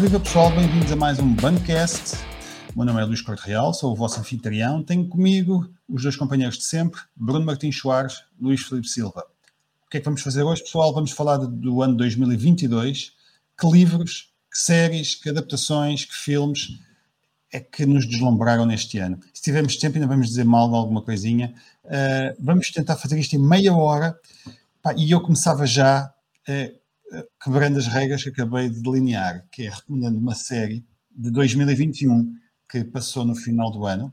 Viva pessoal, bem-vindos a mais um Bancast. O meu nome é Luís Corte Real, sou o vosso anfitrião. Tenho comigo os dois companheiros de sempre, Bruno Martins Soares, Luís Felipe Silva. O que é que vamos fazer hoje, pessoal? Vamos falar do ano 2022. Que livros, que séries, que adaptações, que filmes é que nos deslumbraram neste ano? Se tivermos tempo, ainda vamos dizer mal de alguma coisinha. Uh, vamos tentar fazer isto em meia hora. Pá, e eu começava já uh, quebrando as regras que acabei de delinear, que é recomendando uma série de 2021 que passou no final do ano,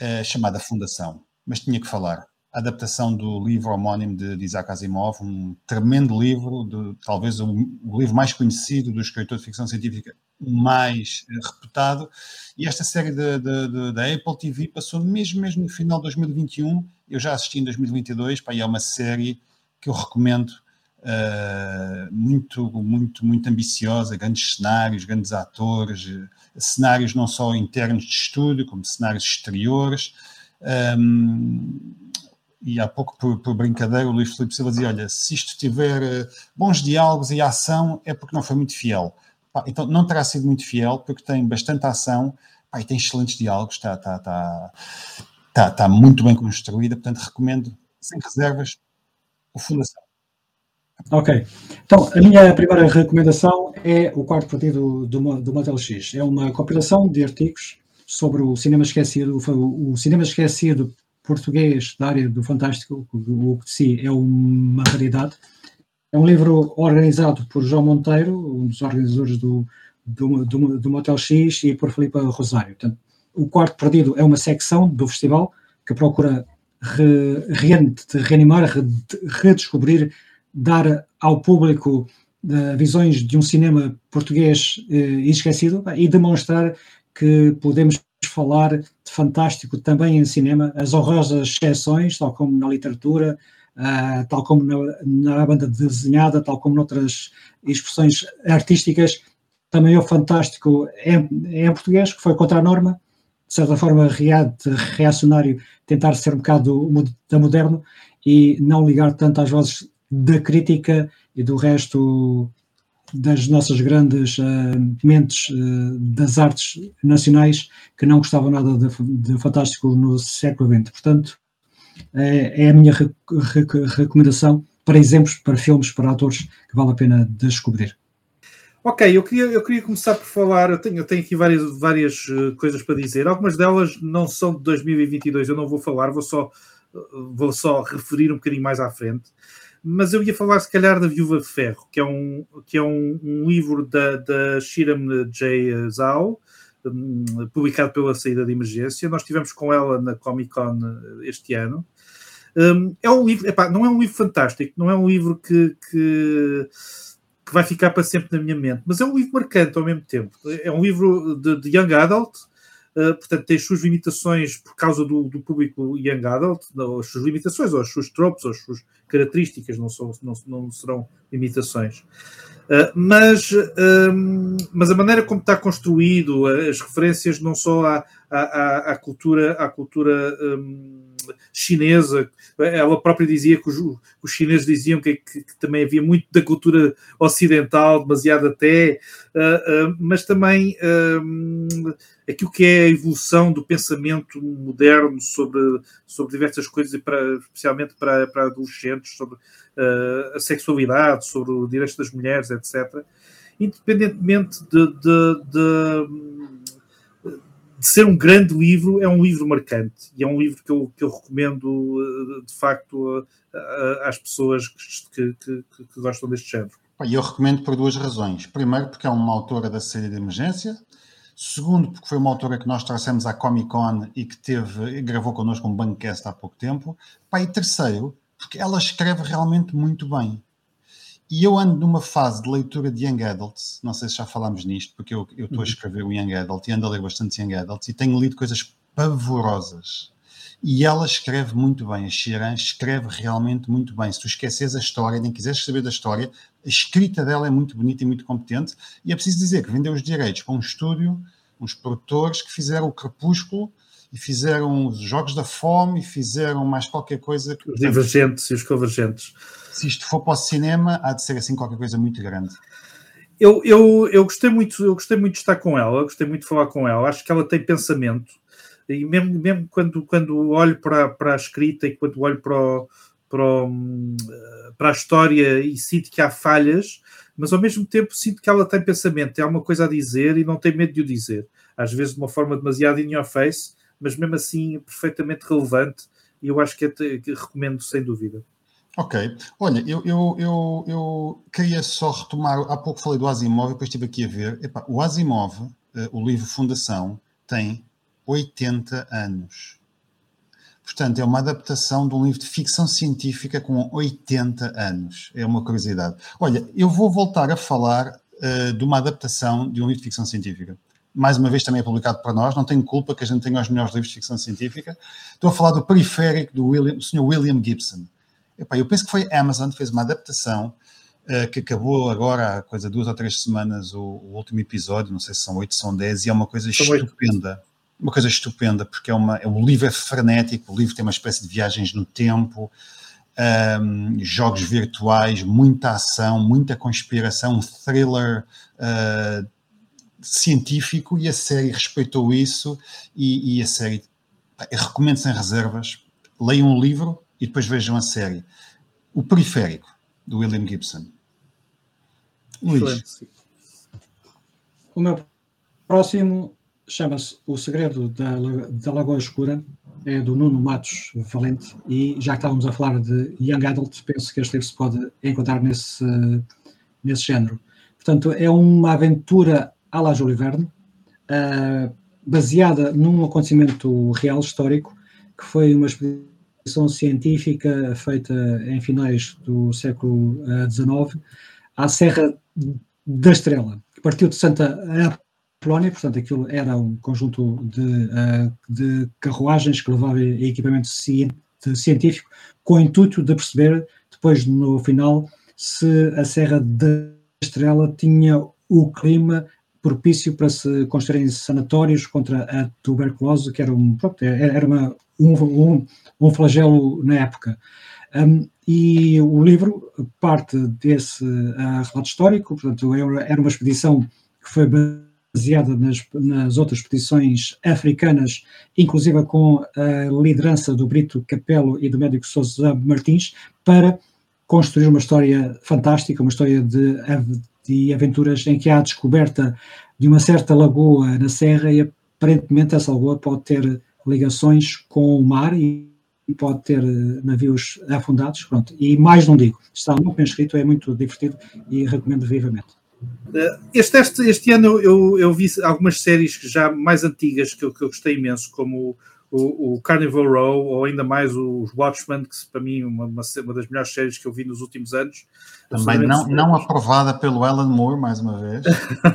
uh, chamada Fundação. Mas tinha que falar. A adaptação do livro homónimo de, Isaac Asimov, um tremendo livro, de, talvez o, o, livro mais conhecido do escritor de ficção científica mais uh, reputado. E esta série da Apple TV passou mesmo, mesmo no final de 2021. Eu já assisti em 2022, pá, e é uma série que eu recomendo Uh, muito, muito, muito ambiciosa, grandes cenários, grandes atores, cenários não só internos de estúdio, como cenários exteriores. Um, e há pouco, por, por, brincadeira, o Luís Filipe Silva dizia: Olha, se isto tiver uh, bons diálogos e ação, é porque não foi muito fiel. Então, não terá sido muito fiel, porque tem bastante ação e tem excelentes diálogos, está, está, está, está, está muito bem construída. Portanto, recomendo, sem reservas, o Fundação. Ok. Então, a minha primeira recomendação é o quarto partido do, do Motel X. É uma compilação de artigos sobre o cinema esquecido, o, o cinema esquecido português da área do fantástico, o que si é uma raridade. É um livro organizado por João Monteiro, um dos organizadores do, do, do, do Motel X, e por Filipe Rosário. Portanto, o quarto perdido é uma secção do festival que procura re, re, reanimar, re, redescobrir dar ao público uh, visões de um cinema português uh, esquecido e demonstrar que podemos falar de fantástico também em cinema, as honrosas exceções, tal como na literatura, uh, tal como na, na, banda desenhada, tal como noutras expressões artísticas, também o fantástico em, em português, que foi contra a norma, de certa forma reacionário, tentar ser um bocado da moderno e não ligar tanto às vozes da crítica e do resto das nossas grandes uh, mentes uh, das artes nacionais que não gostavam nada de, de fantástico no século XX. Portanto, é, é a minha re, re, recomendação para exemplos, para filmes, para atores que vale a pena descobrir. Ok, eu queria, eu queria começar por falar. Eu tenho, eu tenho aqui várias, várias uh, coisas para dizer. Algumas delas não são de 2022, eu não vou falar, vou só, vou só referir um bocadinho mais à frente mas eu ia falar se calhar da Viúva de Ferro, que é um, que é um, um livro da, da Shiram J. Zhao, publicado pela saída de emergência. Nós estivemos com ela na Comic Con eh, este ano. Um, é um livro, epá, não é um livro fantástico, não é um livro que, que, que, vai ficar para sempre na minha mente, mas é um livro marcante ao mesmo tempo. É um livro de, de Young Adult, Uh, portanto, tem as suas limitações por causa do, do público young adult, as suas limitações, ou as suas tropes, ou as suas características, não, são, não, não serão limitações. Uh, mas, um, mas a maneira como está construído, as referências não só à, à, à cultura, à cultura um, chinesa, ela própria dizia que os, os chineses diziam que, que, que, também havia muito da cultura ocidental, demasiado até, uh, uh, mas também aquilo que é a evolução do pensamento moderno sobre, sobre diversas coisas, e para, especialmente para, para adolescentes, sobre uh, a sexualidade, sobre o direito das mulheres, etc. Independentemente de, de, de, de, ser um grande livro, é um livro marcante e é um livro que eu, que eu recomendo eh, de facto às pessoas que, que, que, gostam deste género. Eu recomendo por duas razões. Primeiro, porque é uma autora da série de emergência, Segundo, porque foi uma autora que nós trouxemos à Comic Con e que teve, gravou connosco um Bancast há pouco tempo. E terceiro, porque ela escreve realmente muito bem. E eu ando numa fase de leitura de Young Adults, não sei se já falámos nisto, porque eu, eu estou a uhum. escrever o Young Adult e ando a ler bastante Young Adults e tenho lido coisas pavorosas. E ela escreve muito bem, a Shiran escreve realmente muito bem. Se tu esqueces a história, nem quiseres saber da história, a escrita dela é muito bonita e muito competente. E é preciso dizer que vendeu os direitos para um estúdio, uns produtores que fizeram o Crepúsculo e fizeram os Jogos da Fome e fizeram mais qualquer coisa. Os Divergentes e os Convergentes. Se isto for para o cinema, há de ser assim qualquer coisa muito grande. eu, eu, eu, gostei muito, eu gostei muito de estar com ela, gostei muito de falar com ela. Acho que ela tem pensamento, e mesmo, mesmo quando, quando olho para, para a escrita e quando olho para, o, para, o, para a história e sinto que há falhas, mas ao mesmo tempo sinto que ela tem pensamento, tem alguma coisa a dizer e não tem medo de o dizer. Às vezes de uma forma demasiado in your face, mas mesmo assim perfeitamente relevante, e eu acho que, é, que recomendo sem dúvida. Ok. Olha, eu, eu, eu, eu, queria só retomar. Há pouco falei do Asimov, depois estive aqui a ver. O Asimov, uh, o livro Fundação, tem 80 anos. Portanto, é uma adaptação de um livro de ficção científica com 80 anos. É uma curiosidade. Olha, eu vou voltar a falar uh, de uma adaptação de um livro de ficção científica. Mais uma vez também é publicado para nós, não tenho culpa que a gente tenha os melhores livros de ficção científica. Estou a falar do Periférico do, William, do Sr. William Gibson. Epá, eu penso que foi a Amazon que fez uma adaptação uh, que acabou agora há coisa duas ou três semanas o, o, último episódio, não sei se são oito, são dez, e é uma coisa são estupenda. 8. Uma coisa estupenda, porque é uma, é, o livro é frenético, o livro tem uma espécie de viagens no tempo, um, ehm, jogos virtuais, muita ação, muita conspiração, um thriller uh, científico, e a série respeitou isso, e, e a série, recomendo sem reservas, leiam um livro, e depois vejam a série. O Periférico, do William Gibson. Luís. O meu próximo chama-se O Segredo da, da Lagoa Escura, é do Nuno Matos Valente, e já que estávamos a falar de Young Adult, penso que este livro se pode encontrar nesse, nesse género. Portanto, é uma aventura à la Júlio Verne, uh, baseada num acontecimento real, histórico, que foi uma expedição científica feita em finais do século XIX eh, à Serra da Estrela, que partiu de Santa Apolónia, portanto aquilo era um conjunto de, eh, de carruagens que levavam equipamento científico com o intuito de perceber depois no final se a Serra da Estrela tinha o clima propício para se construírem sanatórios contra a tuberculose, que era, um, pronto, era uma, um, um, um flagelo na época. Um, e o livro parte desse uh, relato histórico, portanto, era uma expedição que foi baseada nas, nas outras expedições africanas, inclusive com a liderança do Brito Capello e do médico Sousa Martins, para construir uma história fantástica, uma história de, de aventuras em que há a descoberta de uma certa lagoa na Serra e aparentemente essa lagoa pode ter ligações com o mar e pode ter eh, navios afundados, pronto. E mais não digo, está muito bem escrito, é muito divertido e recomendo vivamente. Eh, este, este, este ano eu, eu vi algumas séries já mais antigas que eu, que eu gostei imenso, como o, o, Carnival Row ou ainda mais os Watchmen, que para mim uma, uma, uma das melhores séries que eu vi nos últimos anos. Também não, não aprovada pelo Alan Moore, mais uma vez.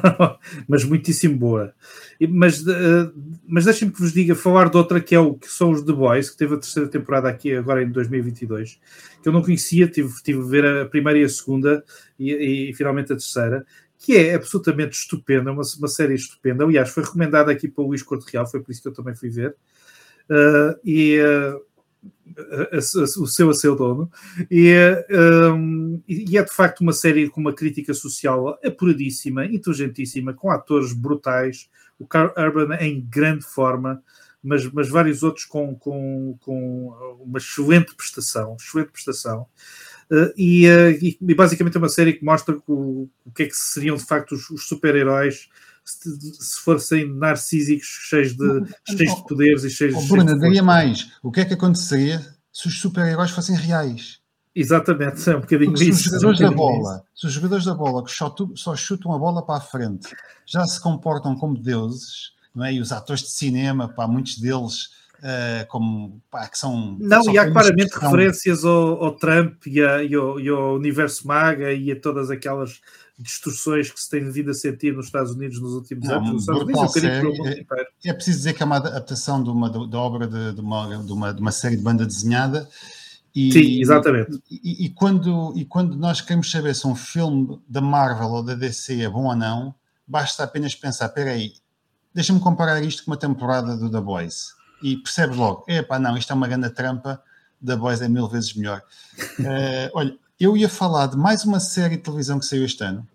mas muitíssimo boa. E, mas uh, mas deixem-me que vos diga, falar de outra que, é o, que são os The Boys, que teve a terceira temporada aqui agora em 2022, que eu não conhecia, tive, tive a ver a primeira e a segunda e, e, e finalmente a terceira, que é absolutamente estupenda, uma, uma série estupenda. Aliás, foi recomendada aqui para o Luís Corte Real, foi por isso que eu também fui ver. Uh, e uh, a, a, o seu a seu dono, e, um, e, é de facto uma série com uma crítica social apuradíssima, inteligentíssima, com atores brutais, o Carl Urban em grande forma, mas, mas vários outros com, com, com uma excelente prestação, excelente prestação. Uh, e, uh, e, basicamente é uma série que mostra o, o que é que seriam de facto os, os super-heróis se, se fossem narcísicos, cheios de, cheios de poderes e cheios, oh, cheios Bruna, daria mais. O que é que aconteceria se os super-heróis fossem reais? Exatamente, é um bocadinho Porque isso. Se os jogadores da bola, se os jogadores da bola que só, só chutam a bola para a frente já se comportam como deuses, não é? E os atores de cinema, pá, muitos deles Uh, como pá, que são. Não, e há claramente referências ao, ao Trump e, a, e, ao, e, ao, universo MAGA e a todas aquelas distorções que se tem vindo a sentir nos Estados Unidos nos últimos não, anos. Unidos, é, é, preciso dizer que é uma adaptação de uma da obra de, de, uma, de, uma, de uma série de banda desenhada. E, Sim, exatamente. E, e, quando, e quando nós queremos saber se um filme da Marvel ou da DC é bom ou não, basta apenas pensar: espera aí, deixa-me comparar isto com uma temporada do The Boys. E percebes logo: epá, não, isto é uma grande trampa, The Boys é mil vezes melhor. uh, olha, eu ia falar de mais uma série de televisão que saiu este ano,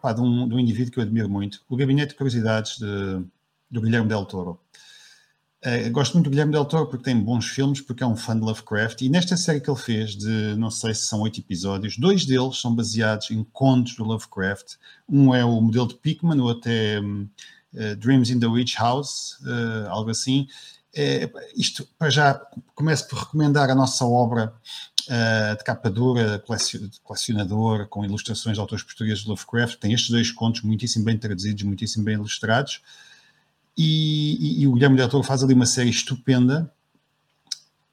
pá, de, um, de, um, indivíduo que eu admiro muito, o Gabinete de Curiosidades de, do Guilherme Del Toro. Uh, gosto muito do Guilherme Del Toro porque tem bons filmes, porque é um fã de Lovecraft. E nesta série que ele fez, de não sei se são oito episódios, dois deles são baseados em contos do Lovecraft. Um é o modelo de Pickman, o outro é um, uh, Dreams in the Witch House, uh, algo assim. É, isto, para já, começo por recomendar a nossa obra uh, de capa dura, colecionador, com ilustrações de autores portugueses de Lovecraft. Tem estes dois contos muitíssimo bem traduzidos, muitíssimo bem ilustrados. E, e, e o Guilherme Del Toro faz ali uma série estupenda.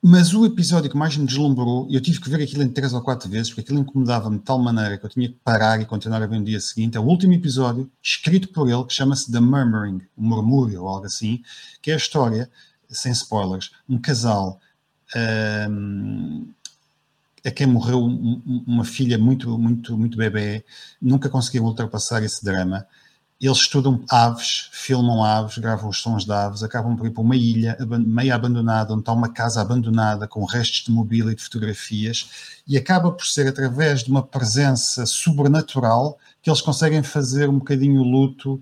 Mas o episódio que mais me deslumbrou, eu tive que ver aquilo em três ou quatro vezes, porque aquilo incomodava-me de tal maneira que eu tinha que parar e continuar a ver no dia seguinte, é o último episódio, escrito por ele, que chama-se The Murmuring, o murmúrio ou algo assim, que é a história, sem spoilers, um casal um, a quem morreu uma filha muito, muito, muito bebê, nunca conseguiram ultrapassar esse drama eles estudam aves, filmam aves, gravam os sons de aves, acabam por ir para uma ilha meio abandonada, onde está uma casa abandonada com restos de mobília e de fotografias, e acaba por ser através de uma presença sobrenatural que eles conseguem fazer um bocadinho o luto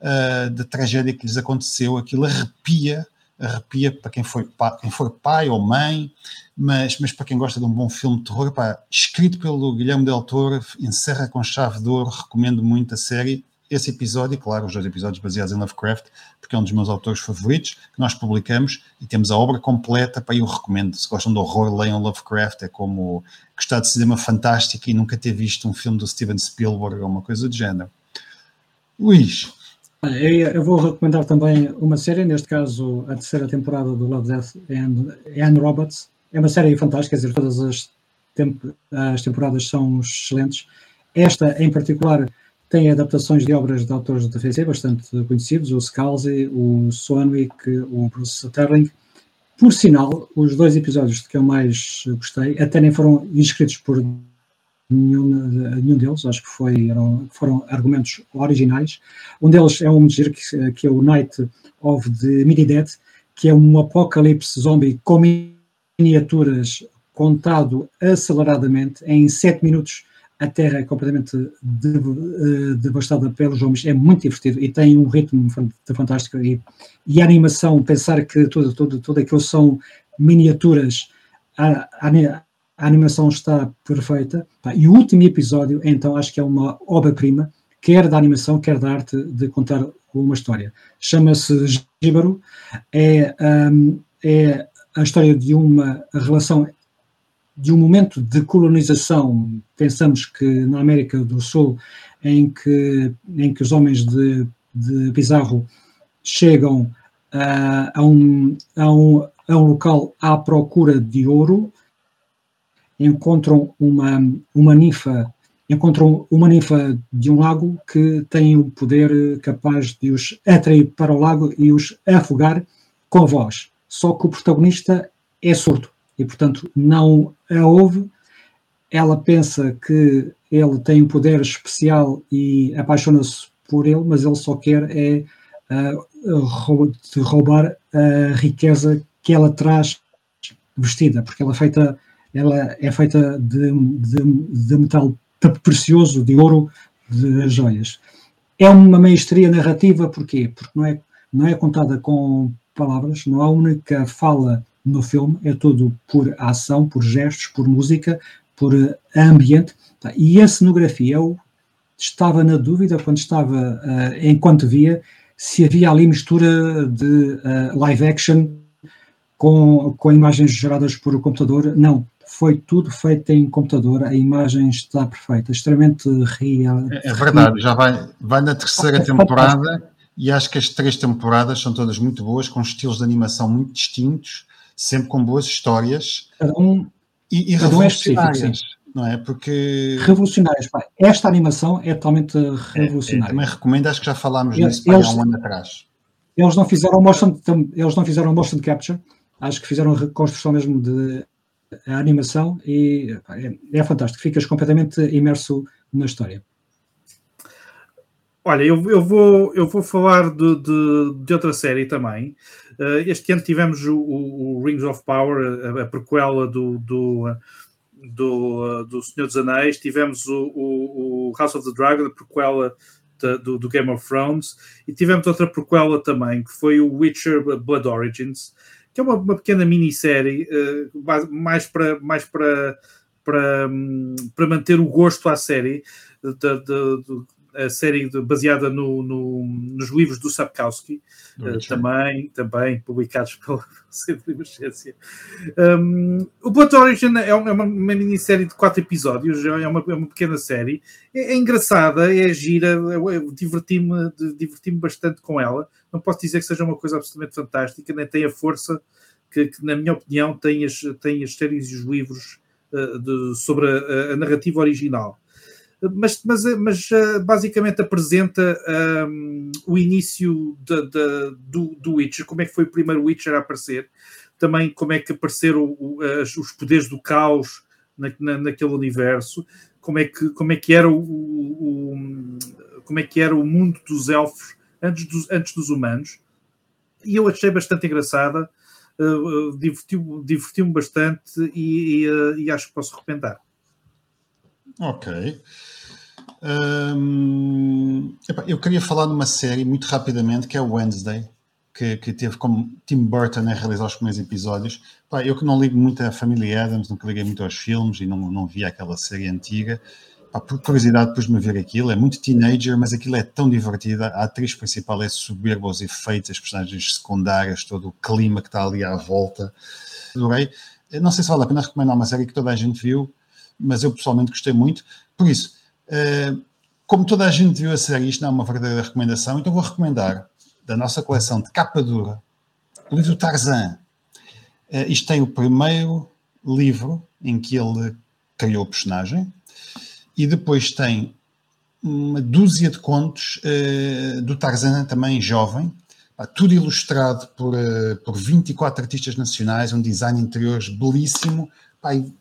uh, da tragédia que lhes aconteceu. Aquilo arrepia, arrepia para quem, foi, quem for pai ou mãe, mas, mas para quem gosta de um bom filme de terror, pá, escrito pelo Guilherme Del Toro, encerra com chave de ouro, recomendo muito a série esse episódio, claro, os dois episódios baseados em Lovecraft, porque é um dos meus autores favoritos, que nós publicamos e temos a obra completa, para eu recomendo, se gostam de horror, leiam Lovecraft, é como gostar de cinema fantástico e nunca ter visto um filme do Steven Spielberg ou uma coisa do género. Luís. Eu vou recomendar também uma série, neste caso a terceira temporada do Love, Death and, and Robots. É uma série fantástica, quer dizer, todas as, temp as temporadas são excelentes. Esta, em particular, tem adaptações de obras de autores da DC bastante conhecidos, o Scalzi, o Swanwick, o Bruce Sterling. Por sinal, os dois episódios que eu mais gostei, até nem foram inscritos por nenhum, nenhum deles, acho que foi, eram, foram argumentos originais. Um deles é um que, que é o Night of the Mini Dead, que é um apocalipse zombie com miniaturas contado aceleradamente em 7 minutos a Terra é completamente eh, devastada pelos homens, é muito divertido e tem um ritmo fantástico. E, e a animação, pensar que tudo, tudo, tudo aquilo são miniaturas, a, a, a animação está perfeita. E o último episódio, então, acho que é uma obra-prima, quer da animação, quer da arte de contar uma história. Chama-se Jíbaro, é, um, é a história de uma relação de um momento de colonização, pensamos que na América do Sul, em que, em que os homens de, de Pizarro chegam uh, a, um, a, um, a um local à procura de ouro, encontram uma, uma ninfa encontram uma ninfa de um lago que tem o poder capaz de os atrair para o lago e os afogar com a voz. Só que o protagonista é surdo e, portanto, não a ouve. Ela pensa que ele tem um poder especial e apaixona-se por ele, mas ele só quer é uh, roubar a riqueza que ela traz vestida, porque ela é feita, ela é feita de, de, de metal precioso, de ouro, de joias. É uma maestria narrativa, porquê? Porque não é, não é contada com palavras, não há única fala no filme, é todo por ação, por gestos, por música, por uh, ambiente. Tá? E a cenografia, eu estava na dúvida quando estava, uh, enquanto via, se havia ali mistura de uh, live action com, com imagens geradas por computador. Não, foi tudo feito em computador, a imagem está perfeita, extremamente real. É, é verdade, já vai, vai na terceira temporada e acho que as três temporadas são todas muito boas, com estilos de animação muito distintos sempre com boas histórias cada um, e, e cada um é específico, não é? Porque. Revolucionárias, pá. Esta animação é totalmente revolucionária. É, é, também recomendo, acho que já falámos eles, nisso eles, há um ano atrás. Eles não fizeram motion, eles não fizeram motion capture, acho que fizeram reconstrução mesmo de a animação e é, é fantástico, ficas completamente imerso na história. Olha, eu, eu, vou, eu vou falar de, de, de outra série também. Uh, este ano tivemos o, o, Rings of Power, a, a prequela do, do, do, do Senhor dos Anéis, tivemos o, o, o House of the Dragon, a prequela do, do, Game of Thrones, e tivemos outra prequela também, que foi o Witcher Blood Origins, que é uma, uma pequena minissérie, uh, mais para mais para, para, um, para manter o gosto à série, de, de, de, a série baseada no, no, nos livros do Sapkowski, uh, também, também publicados pela Centro de Emergência. Um, o Blood Origin é uma, uma, minissérie de quatro episódios, é uma, é uma pequena série. É, é engraçada, é gira, diverti-me diverti bastante com ela. Não posso dizer que seja uma coisa absolutamente fantástica, nem tem a força que, que na minha opinião, tem as, tem as séries e os livros uh, de, sobre a, a narrativa original. Mas, mas, mas eh, basicamente apresenta um, o início de, de, do, do Witcher, como é que foi o primeiro Witcher a aparecer, também como é que apareceram os poderes do caos na, na, naquele universo, como é que, como é que era o, o, o, como é que era o mundo dos elfos antes dos, antes dos humanos, e eu achei bastante engraçada, uh, divertiu-me divertiu bastante e, e, uh, e acho que posso recomendar. Ok. Um, eu queria falar de uma série muito rapidamente que é o Wednesday, que, que teve como Tim Burton a realizar os primeiros episódios. Pá, eu que não ligo muito à família Adams, nunca liguei muito aos filmes e não, não vi aquela série antiga. Por curiosidade, a ver aquilo. É muito teenager, mas aquilo é tão divertido. A atriz principal é soberba, os efeitos, as personagens secundárias, todo o clima que está ali à volta. Adorei. Não sei se vale a pena recomendar uma série que toda a gente viu, mas eu pessoalmente gostei muito. Por isso, eh, como toda a gente viu a série, isto não é uma verdadeira recomendação, então vou recomendar da nossa coleção de capa dura o livro Tarzan. Uh, isto tem o primeiro livro em que ele criou o personagem e depois tem uma dúzia de contos uh, do Tarzan também jovem, tudo ilustrado por, uh, por 24 artistas nacionais, um design interiores belíssimo, pá, e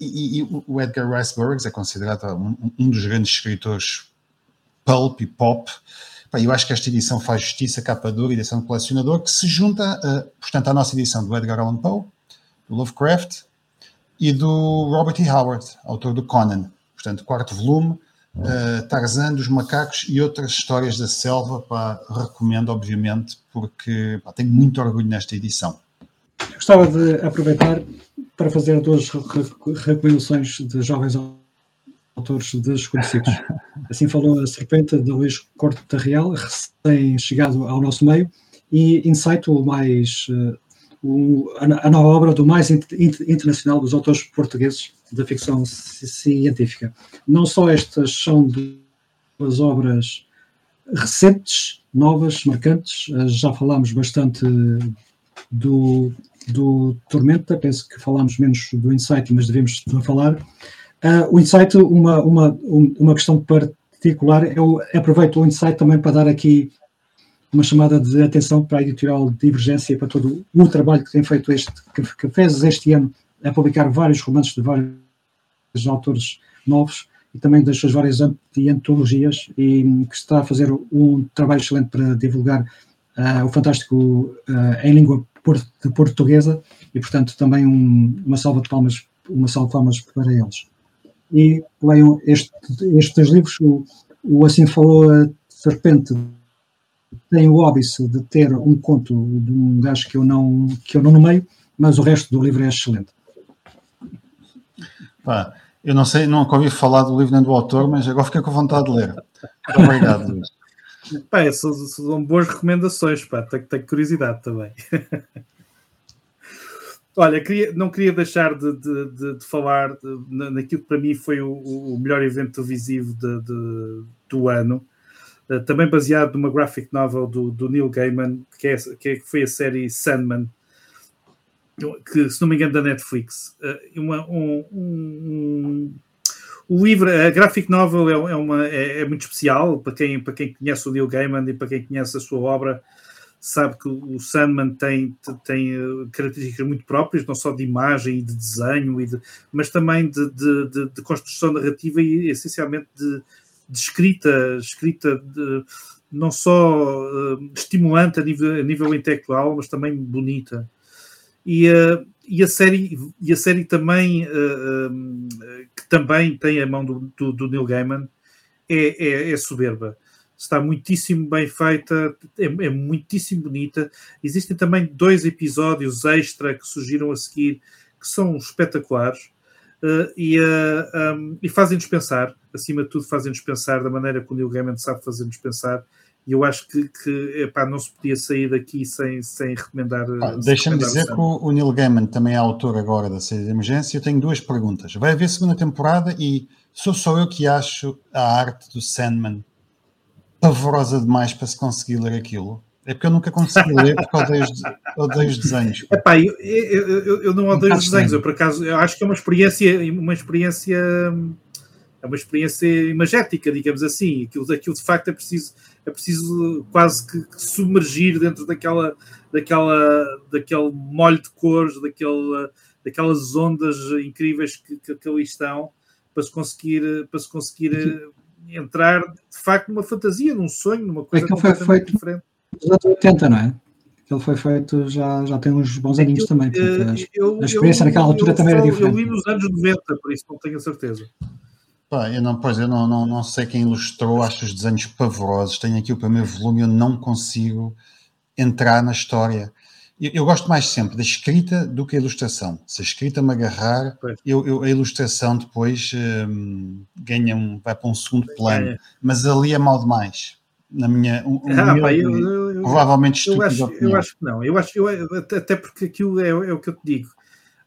e, e, o Edgar Rice Burroughs é considerado um, um, dos grandes escritores pulp e pop. eu acho que esta edição faz justiça, capa dura, edição de colecionador, que se junta, a, portanto, à nossa edição do Edgar Allan Poe, do Lovecraft e do Robert E. Howard, autor do Conan. Portanto, quarto volume, uh, Tarzan dos macacos e outras histórias da selva. Pá, recomendo, obviamente, porque pá, tenho muito orgulho nesta edição. Gostava de aproveitar para fazer duas recomendações de jovens autores desconhecidos. Assim falou a Serpente de Luís Corte Real, recém-chegado ao nosso meio, e Insight, o mais, uh, o, a, a, nova obra do mais internacional dos autores portugueses da ficção científica. Não só estas são duas obras recentes, novas, marcantes, uh, já falámos bastante do do Tormenta, penso que falámos menos do Insight, mas devemos falar. Uh, o Insight, uma, uma, uma questão particular, eu aproveito o Insight também para dar aqui uma chamada de atenção para a editorial Divergência e para todo o trabalho que tem feito este, que fez este ano a publicar vários romances de vários autores novos e também das suas várias antologias e que está a fazer um trabalho excelente para divulgar uh, o fantástico uh, em língua portuguesa e, portanto, também um, uma salva de palmas, uma salva de palmas para eles. E leiam este, estes livros, o, o Assim Falou a Serpente tem o óbice de ter um conto de um gajo que eu não, que eu não nomeio, mas o resto do livro é excelente. Pá, eu não sei, não ouvi falar do livro nem do autor, mas agora fiquei com vontade de ler. Obrigado, Luís. Pá, são, são boas recomendações, pá, tenho, tenho curiosidade também. Olha, queria, não queria deixar de, de, de, de falar naquilo que para mim foi o, o melhor evento visível do ano, uh, também baseado numa graphic novel do, do Neil Gaiman, que, é, que, é, que, foi a série Sandman, que se não me engano da Netflix. Uh, uma, um, um, o livro, a graphic novel é, é, uma, é, é, muito especial para quem, para quem conhece o Neil Gaiman e para quem conhece a sua obra sabe que o Sandman tem, tem eh, características muito próprias, não só de imagem e de desenho, e de, mas também de, de, de, de, construção narrativa e essencialmente de, escrita, escrita não só uh, estimulante a nível, a nível intelectual, mas também bonita. E, uh, e, a, série, e a série também, uh, que também tem a mão do, do, do Neil Gaiman, é, é, é, soberba. Está muitíssimo bem feita, é, é, muitíssimo bonita. Existem também dois episódios extra que surgiram a seguir que são espetaculares. Uh, e, um, e fazem-nos pensar, acima de tudo, fazem-nos pensar da maneira que o Neil Gaiman sabe fazer-nos pensar. E eu acho que, que epá, não se podia sair daqui sem, sem recomendar. Ah, Deixa-me dizer que o, Neil Gaiman também é autor agora da série de emergência. Eu tenho duas perguntas. Vai haver segunda temporada e sou só eu que acho a arte do Sandman pavorosa demais para se conseguir ler aquilo. É porque eu nunca consegui ler porque odeio odeio os desenhos. Epá, eu, eu, eu, eu não odeio os desenhos, eu por acaso eu acho que é uma experiência, uma experiência é uma experiência imagética, digamos assim. Aquilo, aquilo de facto é preciso, é preciso quase que, que submergir dentro daquela, daquela, daquele molho de cores, daquele, daquelas ondas incríveis que, que, que ali estão para se conseguir, para se conseguir entrar de facto numa fantasia, num sonho, numa coisa é completamente foi feito, diferente nos anos 80, não é? Ele foi feito já, já tem uns bons aninhos também. Portanto, eu, a experiência eu, naquela altura também era diferente. Eu li nos anos 90, por isso não tenho a certeza. Pá, eu não, pois eu não, não, não sei quem ilustrou, acho os desenhos pavorosos. Tenho aqui o primeiro volume, eu não consigo entrar na história. Eu, eu gosto mais sempre da escrita do que a ilustração. Se a escrita me agarrar, eu, eu, a ilustração depois hum, ganha um, vai para um segundo plano. É. Mas ali é mal demais na minha um, ah, pá, eu, eu, provavelmente eu acho, eu acho que não, eu acho eu, até porque aquilo é, é, o que eu te digo.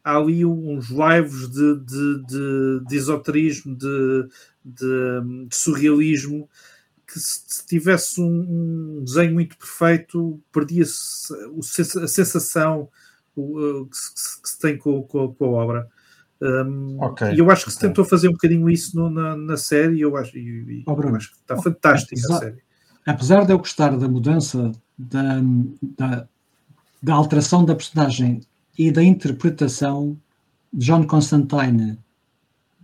Há ali uns lives de, de, de, de esoterismo, de, de, de, surrealismo, que se, tivesse um, um, desenho muito perfeito, perdia-se a sensação o, que, se, que, se, tem com, com, com a obra. Um, okay, e eu acho que okay. se tentou fazer um bocadinho isso no, na, na série, eu acho, e, oh, eu acho que está fantástica a série apesar de eu gostar da mudança, da, da, da alteração da personagem e da interpretação de John Constantine,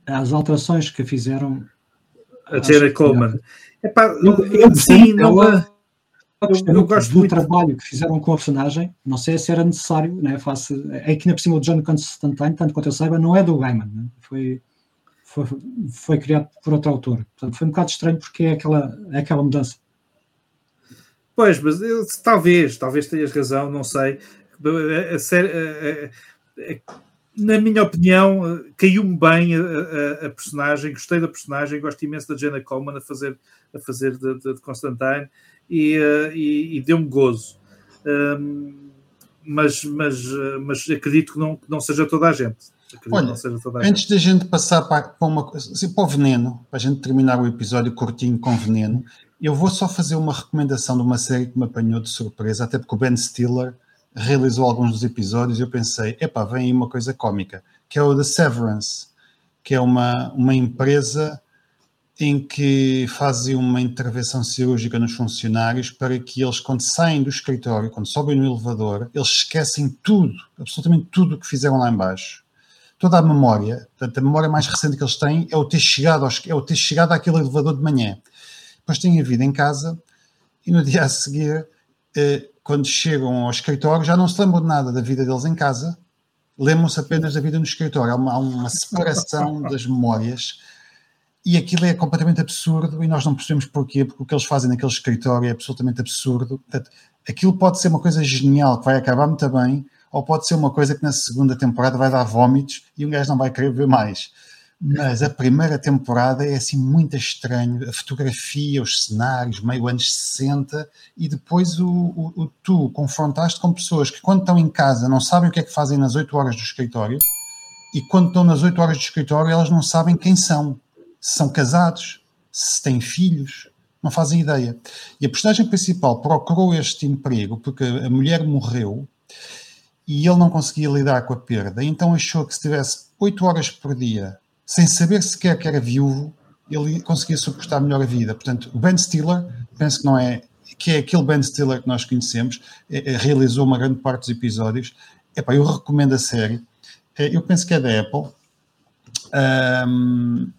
as alterações que fizeram. A Jerry Coleman. Epá, eu, eu, sim, não. Eu, eu, eu gosto do muito. trabalho que fizeram com a personagem. Não sei se era necessário, né? Face, é que na por cima o John Constantine, tanto quanto eu saiba, não é do Gaiman. Né? Foi, foi, foi criado por outro autor. Portanto, foi um bocado estranho porque é aquela, é aquela mudança. Pois, mas eu, talvez, talvez tenhas razão, não sei. A, a, a, na minha opinião, caiu-me bem a, personagem, gostei da personagem, gosto imenso da Jenna Coleman a fazer, a fazer de, de, de Constantine e, uh, e, e deu-me gozo. Um, mas, mas, mas acredito que não, que não seja toda a gente. Olha, antes da gente passar para, para, uma, assim, para o veneno, para a gente terminar o episódio curtinho com veneno, eu vou só fazer uma recomendação de uma série que me apanhou de surpresa, até porque o Ben Stiller realizou alguns dos episódios e eu pensei, epá, vem aí uma coisa cómica, que é o The Severance, que é uma, uma empresa em que fazem uma intervenção cirúrgica nos funcionários para que eles, quando saem do escritório, quando sobem no elevador, eles esquecem tudo, absolutamente tudo o que fizeram lá embaixo. Toda a memória, portanto, a memória mais recente que eles têm é o ter chegado, aos, é o ter chegado àquele elevador de manhã depois têm a vida em casa e no dia a seguir, quando chegam ao escritório, já não se lembram de nada da vida deles em casa, lembram-se apenas da vida no escritório. Há uma, há uma separação das memórias e aquilo é completamente absurdo e nós não percebemos porquê, porque o que eles fazem naquele escritório é absolutamente absurdo. Portanto, aquilo pode ser uma coisa genial que vai acabar muito bem, ou pode ser uma coisa que na segunda temporada vai dar vómitos e um gajo não vai querer ver mais mas a primeira temporada é assim muito estranho, a fotografia, os cenários, meio anos 60, e depois o, o, o, tu confrontaste com pessoas que quando estão em casa não sabem o que é que fazem nas 8 horas do escritório, e quando estão nas 8 horas do escritório elas não sabem quem são, se são casados, se têm filhos, não fazem ideia. E a personagem principal procurou este emprego porque a mulher morreu e ele não conseguia lidar com a perda, então achou que se tivesse 8 horas por dia sem saber sequer que era viúvo, ele conseguia suportar melhor a vida. Portanto, o Ben Stiller, penso que não é, que é aquele Ben Stiller que nós conhecemos, é, é, realizou uma grande parte dos episódios. Epá, eu recomendo a série. É, eu penso que é da Apple. Um,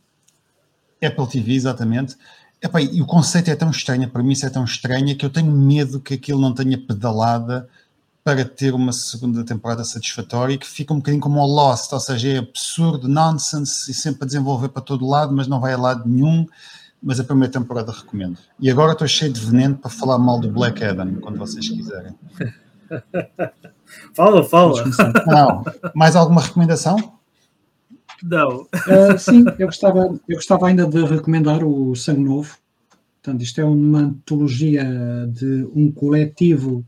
Apple TV, exatamente. Epá, e o conceito é tão estranho, a premissa é tão estranha que eu tenho medo que aquilo não tenha pedalada para ter uma segunda temporada satisfatória e que fica um bocadinho como o Lost, ou seja, é absurdo, nonsense e sempre a desenvolver para todo lado, mas não vai a lado nenhum. Mas a primeira temporada recomendo. E agora estou cheio de veneno para falar mal do Black Adam, quando vocês quiserem. fala, fala. Não, mais alguma recomendação? Não. Uh, sim, eu gostava, eu gostava ainda de recomendar o Sangue Novo. Portanto, isto é uma antologia de um coletivo,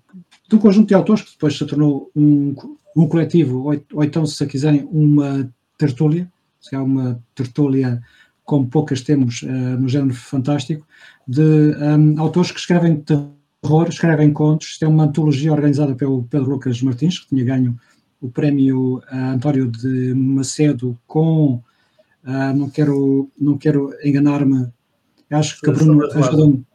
de um conjunto de autores que depois se tornou um, um coletivo, ou, ou então, se quiserem, uma tertúlia, se é uma tertúlia como poucas temos uh, no género fantástico, de um, autores que escrevem terror, escrevem contos. Isto é uma antologia organizada pelo Pedro Lucas Martins, que tinha ganho o prémio uh, António de Macedo com, uh, não, quero, não quero enganar-me, acho que Bruno ajudou-me,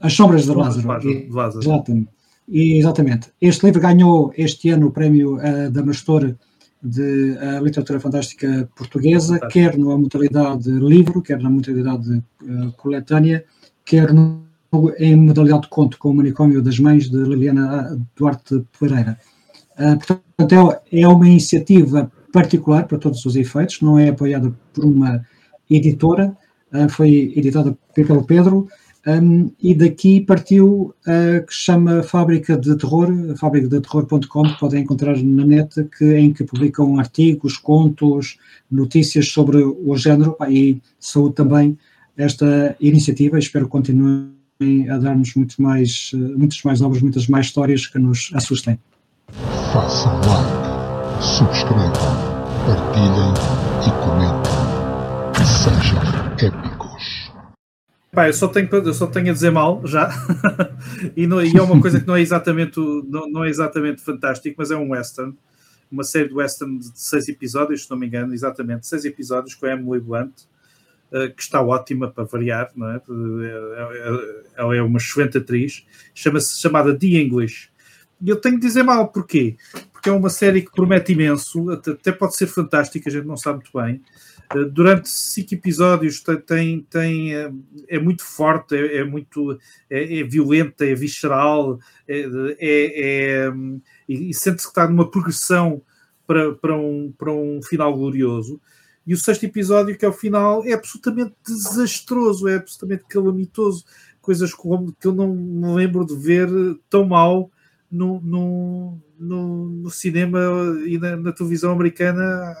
As Sombras de Lázaro. Lázaro. Exatamente. E, exatamente. Este livro ganhou este ano o prémio uh, da Mastor de uh, literatura fantástica portuguesa, Fantástico. quer na modalidade livro, quer na modalidade uh, coletânea, quer no, em modalidade de conto com o Manicômio das Mães de Liliana Duarte Pereira. Uh, portanto, é, é uma iniciativa particular para todos os efeitos, não é apoiada por uma editora, foi editada pelo Pedro, um, e daqui partiu a que se chama Fábrica de Terror, fabricadeterror.com, que podem encontrar na net, que, em que publicam artigos, contos, notícias sobre o género e saúde também esta iniciativa. Espero que continuem a dar-nos muito mais, muitas mais obras, muitas mais histórias que nos assustem. Façam like, subscrevam, partilhem e comentem. Sejam épicos. Pá, eu só tenho, eu só tenho a dizer mal já. e, não, e, é uma coisa que não é exatamente não, não, é exatamente fantástico, mas é um western. Uma série de western de seis episódios, se não me engano, exatamente, seis episódios com a Emily Blunt, uh, que está ótima para variar, não é? Ela é uma excelente atriz, chama-se chamada The English. E eu tenho de dizer mal, porquê? Porque é uma série que promete imenso, até pode ser fantástica, a gente não sabe muito bem eh, durante cinco episódios tem, tem, eh, é muito forte, é, é muito é, é, violenta, é visceral, é, é, é e, sente-se que está numa progressão para, para, um, para um final glorioso. E o sexto episódio, que é o final, é absolutamente desastroso, é absolutamente calamitoso. Coisas como que eu não me lembro de ver tão mal no, no, no, no cinema e na, na televisão americana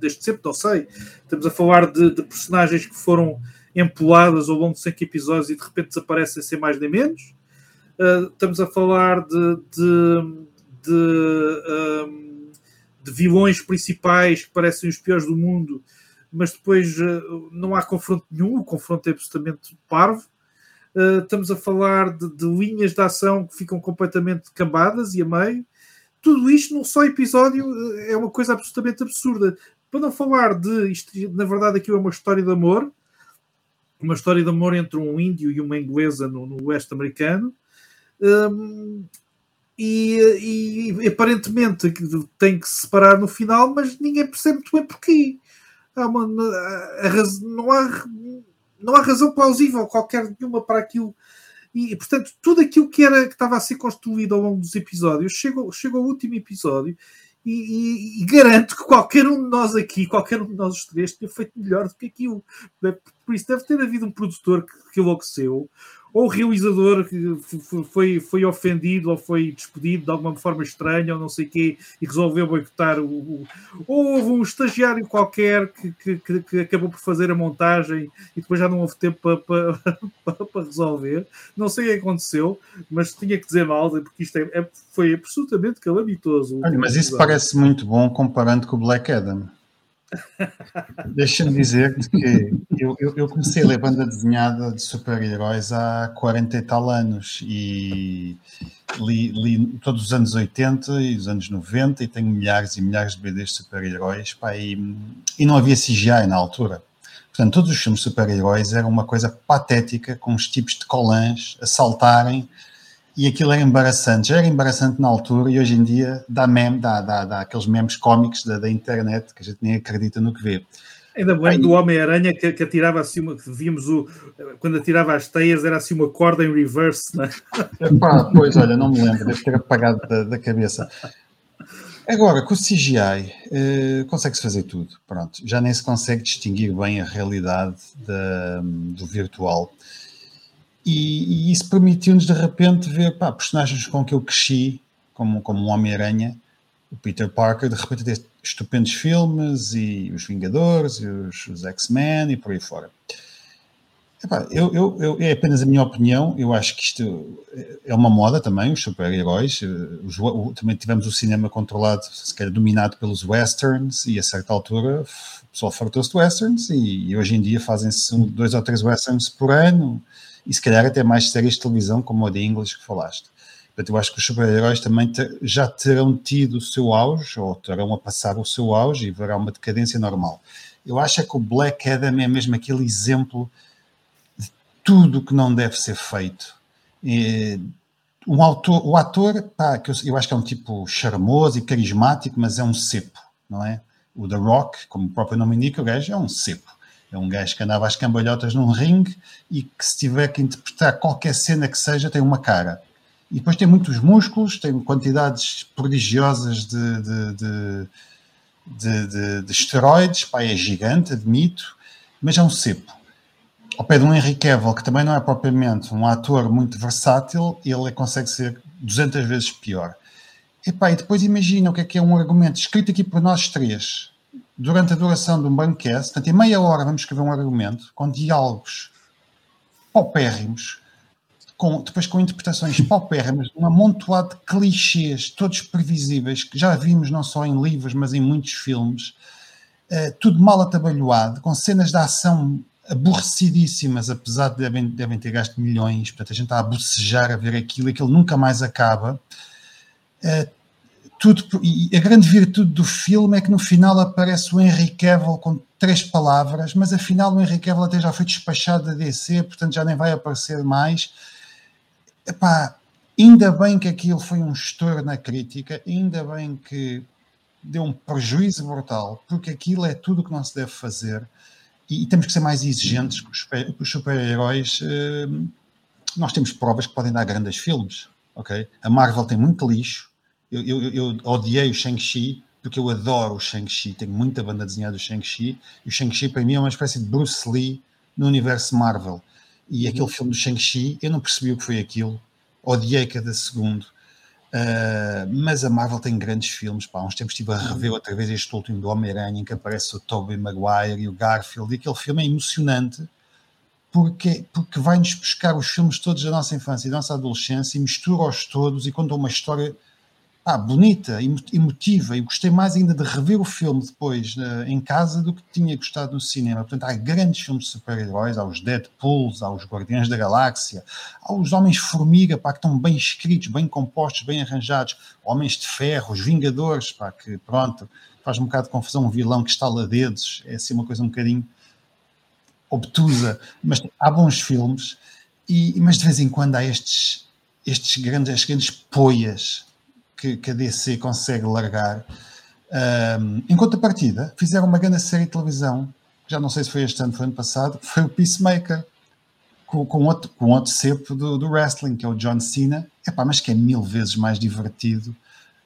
desde sempre, não sei. Estamos a falar de, de personagens que foram empoladas ao longo de cinco episódios e de repente desaparecem sem mais nem menos. Uh, estamos a falar de, de, de, um, de, vilões principais que parecem os piores do mundo, mas depois uh, não há confronto nenhum, o confronto é absolutamente parvo. Uh, estamos a falar de, de, linhas de ação que ficam completamente cambadas e a meio. Tudo isto num só episódio é uma coisa absolutamente absurda. Para não falar de isto, na verdade, aqui é uma história de amor, uma história de amor entre um índio e uma inglesa no, no oeste americano. Um, e, e, aparentemente tem que se separar no final, mas ninguém percebe muito bem porquê. Há uma, não, há, não há razão plausível qualquer nenhuma para aquilo. E, portanto, tudo aquilo que, era, que estava a ser construído ao longo dos episódios chegou, chegou ao último episódio e, e, e, garanto que qualquer um de nós aqui, qualquer um de nós os três, tinha feito melhor do que aquilo. Por isso deve ter havido um produtor que, que enlouqueceu, ou o realizador que foi, foi ofendido ou foi despedido de alguma forma estranha ou não sei o quê e resolveu boicotar o, o, ou houve um estagiário qualquer que, que, que, acabou por fazer a montagem e depois já não houve tempo para, para, para resolver. Não sei o que aconteceu mas tinha que dizer mal porque isto é, é foi absolutamente calamitoso Olha, mas isso parece muito bom comparando com o Black Adam Deixa-me dizer que eu, eu, eu, comecei a ler banda desenhada de super-heróis há 40 e tal anos e li, li, todos os anos 80 e os anos 90 e tenho milhares e milhares de BDs de super-heróis e, e não havia CGI na altura. Portanto, todos os filmes de super-heróis eram uma coisa patética, com os tipos de colãs a saltarem e aquilo era embaraçante. Já era embaraçante na altura e hoje em dia dá, meme, dá, dá, dá aqueles memes cómicos da, da, internet que a gente nem acredita no que vê. Ainda me lembro do Homem-Aranha que, que, atirava assim uma, que víamos o, quando atirava as teias, era assim uma corda em reverse, né? Epá, pois olha, não me lembro, deve ter apagado da, da cabeça. Agora, com o CGI, eh, consegue-se fazer tudo. Pronto, já nem se consegue distinguir bem a realidade da, do virtual. E, e isso permitiu-nos, de repente, ver pá, personagens com que eu cresci, como, como um Homem-Aranha, o Peter Parker, de repente ter estupendos filmes, e os Vingadores, e os, os X-Men, e por aí fora. Epá, eu, eu, eu, é apenas a minha opinião, eu acho que isto é uma moda também, os super-heróis. Também tivemos o cinema controlado, se calhar dominado pelos westerns, e a certa altura o pessoal fartou-se de westerns, e, e, hoje em dia fazem-se dois ou três westerns por ano, e se calhar até mais séries de televisão, como o de English que falaste. Portanto, eu acho que os super-heróis também ter, já terão tido o seu auge, ou terão a passar o seu auge, e haverá uma decadência normal. Eu acho é que o Black Adam é mesmo aquele exemplo tudo que não deve ser feito. Um autor, o ator, pá, que eu, eu, acho que é um tipo charmoso e carismático, mas é um cepo, não é? O The Rock, como o próprio nome indica, o gajo é um cepo. É um gajo que andava às cambalhotas num ringue e que se tiver que interpretar qualquer cena que seja, tem uma cara. E depois tem muitos músculos, tem quantidades prodigiosas de, de, de, de, de, de esteroides, pá, é gigante, admito, mas é um cepo ao pé de um Henry Cavill, que também não é propriamente um ator muito versátil, ele consegue ser 200 vezes pior. Epá, e depois imagina o que é que é um argumento escrito aqui por nós três, durante a duração de um banquete, portanto, em meia hora vamos escrever um argumento com diálogos paupérrimos, com, depois com interpretações paupérrimas, um amontoado de clichês, todos previsíveis, que já vimos não só em livros, mas em muitos filmes, uh, tudo mal atabalhoado, com cenas de ação aborrecidíssimas, apesar de devem, devem ter gasto milhões, portanto a gente está a bocejar a ver aquilo e aquilo nunca mais acaba. Uh, tudo, e a grande virtude do filme é que no final aparece o Henry Cavill com três palavras, mas afinal o Henry Cavill até já foi despachado da DC, portanto já nem vai aparecer mais. Epá, ainda bem que aquilo foi um estouro na crítica, ainda bem que deu um prejuízo brutal, porque aquilo é tudo o que não se deve fazer e, temos que ser mais exigentes com os super-heróis. Uh, nós temos provas que podem dar grandes filmes, ok? A Marvel tem muito lixo. Eu, eu, eu odiei o Shang-Chi porque eu adoro o Shang-Chi. Tenho muita banda desenhada do Shang-Chi. E o Shang-Chi para mim é uma espécie de Bruce Lee no universo Marvel. E aquele filme do Shang-Chi, eu não percebi o que foi aquilo. Odiei cada segundo. Uh, mas a Marvel tem grandes filmes. Pá. Há uns tempos estive a rever outra vez este último do Homem-Aranha, em que aparece o Tobey Maguire e o Garfield, e aquele filme é emocionante porque, porque vai-nos buscar os filmes todos da nossa infância e da nossa adolescência e mistura-os todos e conta uma história ah, bonita, emotiva, e gostei mais ainda de rever o filme depois uh, em casa do que tinha gostado no cinema. Portanto, há grandes filmes de super-heróis, há os Deadpools, há os Guardiões da Galáxia, há os Homens-Formiga, pá, que estão bem escritos, bem compostos, bem arranjados, Homens de Ferro, os Vingadores, pá, que pronto, faz um bocado de confusão. Um vilão que estala dedos, é assim uma coisa um bocadinho obtusa, mas há bons filmes, e, mas de vez em quando há estes, estes grandes, estes grandes poias que, que a DC consegue largar. Um, em contrapartida, fizeram uma grande série de televisão, já não sei se foi este ano, foi ano passado, foi o Peacemaker, com, com, outro, com outro do, do wrestling, que é o John Cena, Epá, mas que é mil vezes mais divertido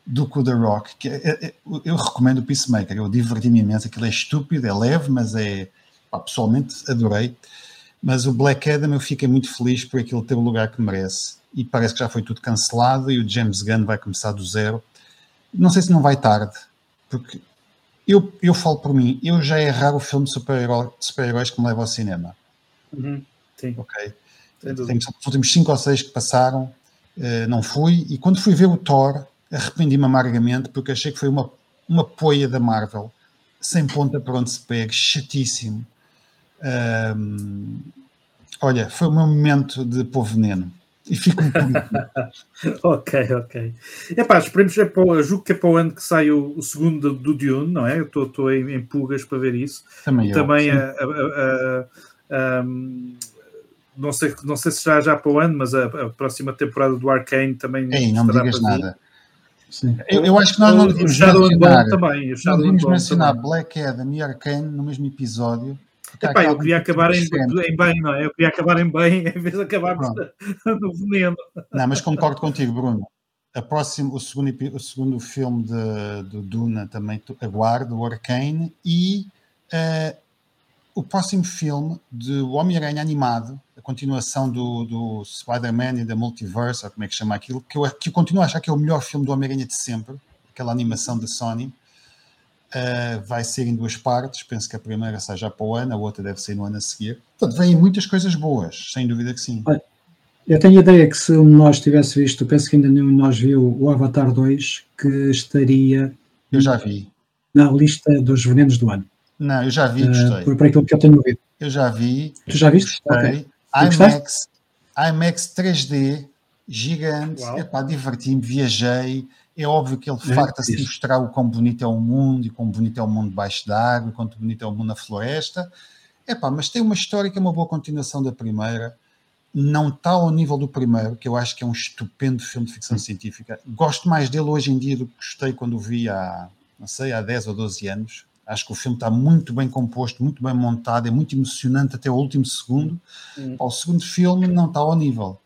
do que o The Rock. Que é, é, é eu recomendo o Peacemaker, eu diverti-me imenso, aquilo é estúpido, é leve, mas é, pessoalmente adorei. Mas o Black Adam eu fiquei muito feliz por aquilo ter o lugar que merece e parece que já foi tudo cancelado e o James Gunn vai começar do zero. Não sei se não vai tarde, porque eu, eu falo por mim, eu já é raro o filme de super-heróis super que me leva ao cinema. Uhum, sim. Ok. Os últimos cinco ou seis que passaram, uh, não fui, e quando fui ver o Thor, arrependi-me amargamente porque achei que foi uma, uma poia da Marvel, sem ponta para onde se pega, chatíssimo. Um, olha, foi o meu momento de pôr veneno e fico Ok, ok. Epá, esperemos, é para, julgo que é para o ano que sai o, o segundo do, Dune, não é? Eu estou em, em pulgas para ver isso. Também, eu, Também a, a, a, não, sei, não sei se será já para o ano, mas a, próxima temporada do Arcane também Ei, não me digas nada. Sim. Eu, eu acho que nós não and mencionar, também. Devemos Bone mencionar. Black Adam e Arcane no mesmo episódio. Epá, eu queria acabar em, em bem, não é? Eu queria acabar em bem em vez de acabarmos no veneno. Não, mas concordo contigo, Bruno. A próximo, o, segundo, o segundo filme de, de Duna também aguardo, o Arcane, e eh, o próximo filme de Homem-Aranha animado, a continuação do, do Spider-Man e da Multiverse, ou como é que chama aquilo, que eu, que eu continuo a achar que é o melhor filme do Homem-Aranha de sempre, aquela animação da Sony. Eh, vai ser em duas partes, penso que a primeira sai já para o ano, a outra deve ser no ano a seguir. Portanto, vêm muitas coisas boas, sem dúvida que sim. Eu tenho a ideia que se um de nós tivesse visto, penso que ainda nenhum de nós viu o Avatar 2, que estaria Eu já vi. na lista dos venenos do ano. Não, eu já vi, Eh, gostei. por, por aquilo que eu tenho ouvido. Eu já vi, Tu já viste? gostei. Ok. Tu gostaste? IMAX, IMAX 3D, gigante, Uau. epá, diverti-me, viajei. É óbvio que ele É, farta-se de isso. mostrar o quão bonito é o mundo e quão bonito é o mundo debaixo d'água, quão bonito é o mundo na floresta. Epá, mas tem uma história que é uma boa continuação da primeira. Não está ao nível do primeiro, que eu acho que é um estupendo filme de ficção científica. Gosto mais dele hoje em dia do que gostei quando o vi há, não sei, há 10 ou 12 anos. Acho que o filme está muito bem composto, muito bem montado, é muito emocionante até o último segundo. Hum. O segundo filme não está ao nível,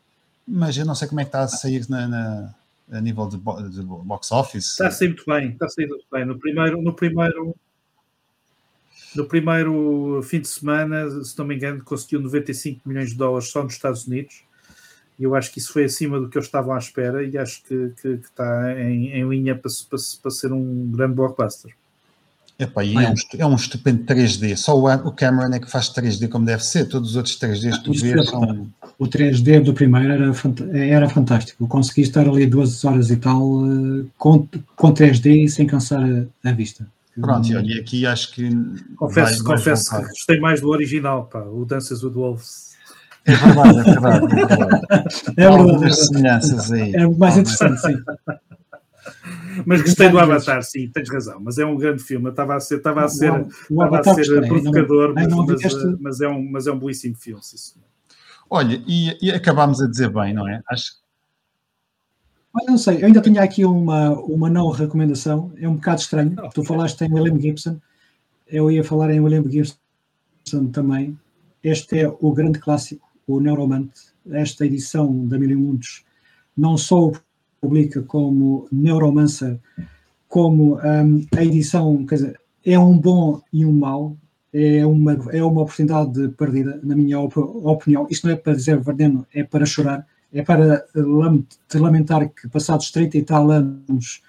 mas eu não sei como é que está a sair na, na- a nível de, de box office. Está a muito bem, está a sair muito bem. No primeiro, no primeiro, no primeiro fim de semana, se não me engano, conseguiu 95 milhões de dólares só nos Estados Unidos. E eu acho que isso foi acima do que eu estava à espera e acho que, que- que está em, em linha para, para, para ser um grande blockbuster. Epá, e é, um, é um estupendo 3D. Só o, o Cameron é que faz 3D como deve ser. Todos os outros 3Ds que tu Isso vês é são. O 3D do primeiro era, era fantástico. Eu consegui estar ali duas horas e tal eh, com, com 3D e sem cansar a, a vista. Pronto, e olha, e aqui acho que. Confesso, vai- vai confesso que gostei mais do original, pá, o Dances with Wolves. É verdade, é verdade. É verdade. É Há verdade, é semelhanças aí. É mais Há- interessante, sim. Mas gostei do. Avatar, sim, tens razão. Mas é um grande filme. Eu Estava a ser, estava a ser, O- estava a ser provocador, mas, vi mas, é um, mas é um belíssimo filme, sim, senhor. Olha, e, e acabámos a dizer bem, não é? Acho Olha, não sei, eu ainda tinha aqui uma, uma não recomendação, é um bocado estranho. Não, tu falaste em William Gibson, eu ia falar em William Gibson também. Este é o grande clássico, o Neuromante. Esta edição da Mil Mundos não só o publica como Neuromancer, como hum, a edição, quer dizer, é um bom e um mau, é uma, é uma oportunidade perdida, na minha op- opinião. Isto não é para dizer veneno, é para chorar, é para lam- te lamentar que passados 30 e tal anos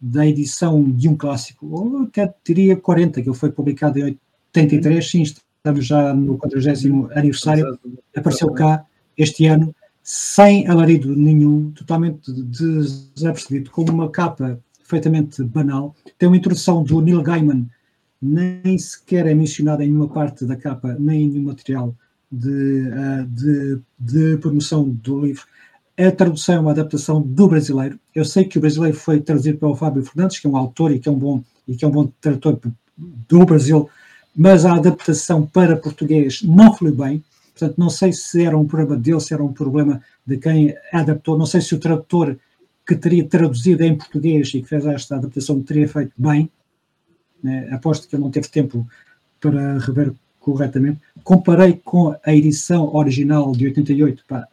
da edição de um clássico, ou até diria 40, que ele foi publicado em 83, sim, estamos já no 40 aniversário, apareceu cá este ano sem alarido nenhum, totalmente desapercebido, com uma capa perfeitamente banal. Tem uma introdução do Neil Gaiman, nem sequer é mencionada em nenhuma parte da capa, nem em nenhum material de, uh, de, de promoção do livro. A tradução é uma adaptação do brasileiro. Eu sei que o brasileiro foi traduzido pelo Fábio Fernandes, que é um autor e que é um bom, e que é um bom tradutor do Brasil, mas a adaptação para português não foi bem. Portanto, não sei se era um problema dele, se era um problema de quem adaptou. Não sei se o tradutor que teria traduzido em português e que fez esta adaptação teria feito bem. Né? Aposto que ele não teve tempo para rever corretamente. Comparei com a edição original de 88. Pá,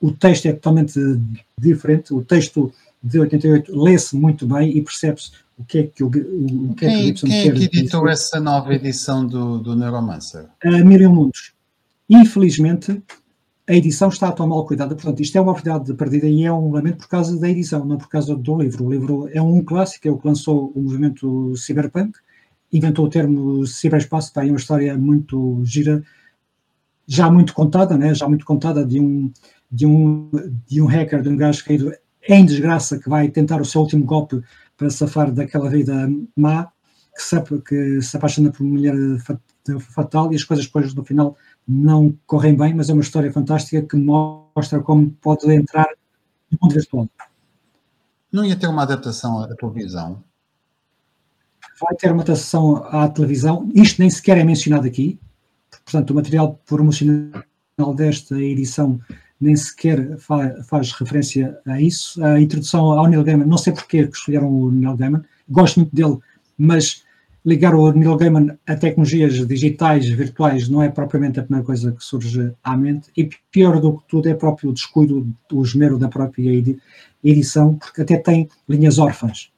o texto é totalmente diferente. O texto de 88 lê-se muito bem e percebe-se o que é que o, o, que é que quem, o Gibson quem é que editou essa nova edição do, do Neuromancer? A Miriam Mundos. Infelizmente, a edição está tão mal cuidada. Portanto, isto é uma oportunidade perdida e é um lamento por causa da edição, não por causa do livro. O livro é um clássico, é o que lançou o movimento cyberpunk, inventou o termo ciberespaço, aí uma história muito gira, já muito contada, né? já muito contada de um, de um, de um hacker, de um gajo caído em desgraça que vai tentar o seu último golpe para safar daquela vida má, que se, que se apaixona por uma mulher fatal e as coisas depois no final não correm bem, mas é uma história fantástica que mostra como pode entrar no mundo virtual. Não ia ter uma adaptação à televisão? Vai ter uma adaptação à televisão, isto nem sequer é mencionado aqui, portanto, o material promocional desta edição nem sequer fa faz referência a isso. A introdução ao Neil Gaiman, não sei porque que escolheram o Neil Gaiman, gosto muito dele, mas ligar o Neil Gaiman a tecnologias digitais, virtuais, não é propriamente a primeira coisa que surge à mente, e pior do que tudo é próprio descuido, o esmero da própria edição, porque até tem linhas órfãs.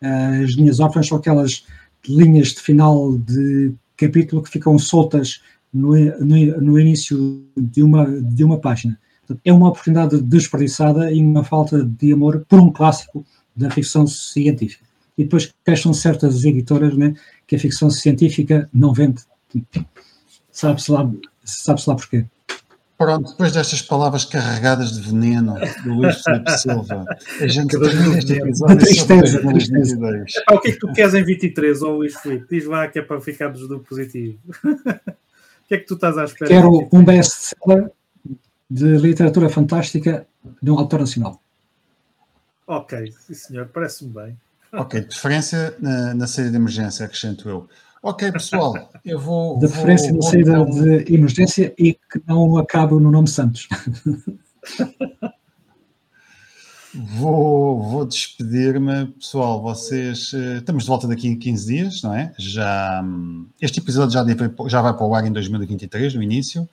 As linhas órfãs são aquelas linhas de final de capítulo que ficam soltas no, no, no início de uma, de uma página. É uma oportunidade desperdiçada e uma falta de amor por um clássico da ficção científica. E depois queixam certas editoras né, que a ficção científica não vende. Sabe-se lá, sabe lá porquê. Pronto, depois destas palavras carregadas de veneno do Luís Felipe Silva, a gente termina este episódio tristeza, tristeza. É, o que é que tu queres em 23, ou Luís Felipe? Diz lá que é para ficarmos do positivo. o que é que tu estás à espera? Quero um best-seller de literatura fantástica de um autor nacional. Ok, sim senhor, parece-me bem. Ok, de preferência na, na série de emergência, acrescento eu. Ok, pessoal, eu vou. De preferência na saída então... de emergência e que não acabe no nome Santos. vou, vou despedir-me, pessoal. Vocês. Uh, estamos de volta daqui em 15 dias, não é? Já, um, este episódio já, deve, já vai para o ar em 2023, no início.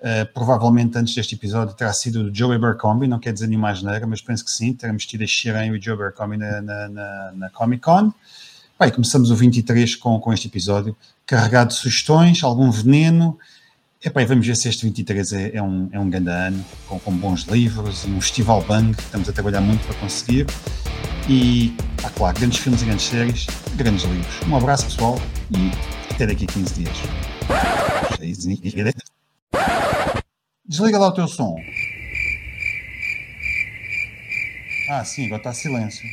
Uh, provavelmente antes deste episódio terá sido o Joe Abercrombie, não quer dizer nenhuma asneira, mas penso que sim, teremos tido a Shiran e o Joe Abercrombie na, na, na, na Comic Con. Bem, começamos o 23 com, com este episódio, carregado de sugestões, algum veneno. Epá, vamos ver se este 23 é, é, um, é um grande ano, com, com bons livros e um festival bang que estamos a trabalhar muito para conseguir. E, ah, claro, grandes filmes e grandes séries, grandes livros. Um abraço, pessoal, e até daqui a 15 dias. Desliga lá o teu som. Ah, sim, agora está silêncio.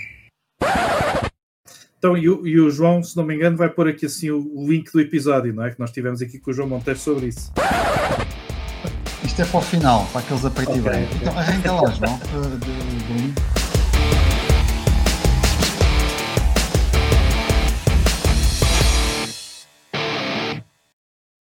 Então, e o, e o, João, se não me engano, vai pôr aqui assim o, o, link do episódio, não é? Que nós tivemos aqui com o João Monteiro sobre isso. Isto é para o final, para aqueles a preto okay. Okay. Então arranca lá, João.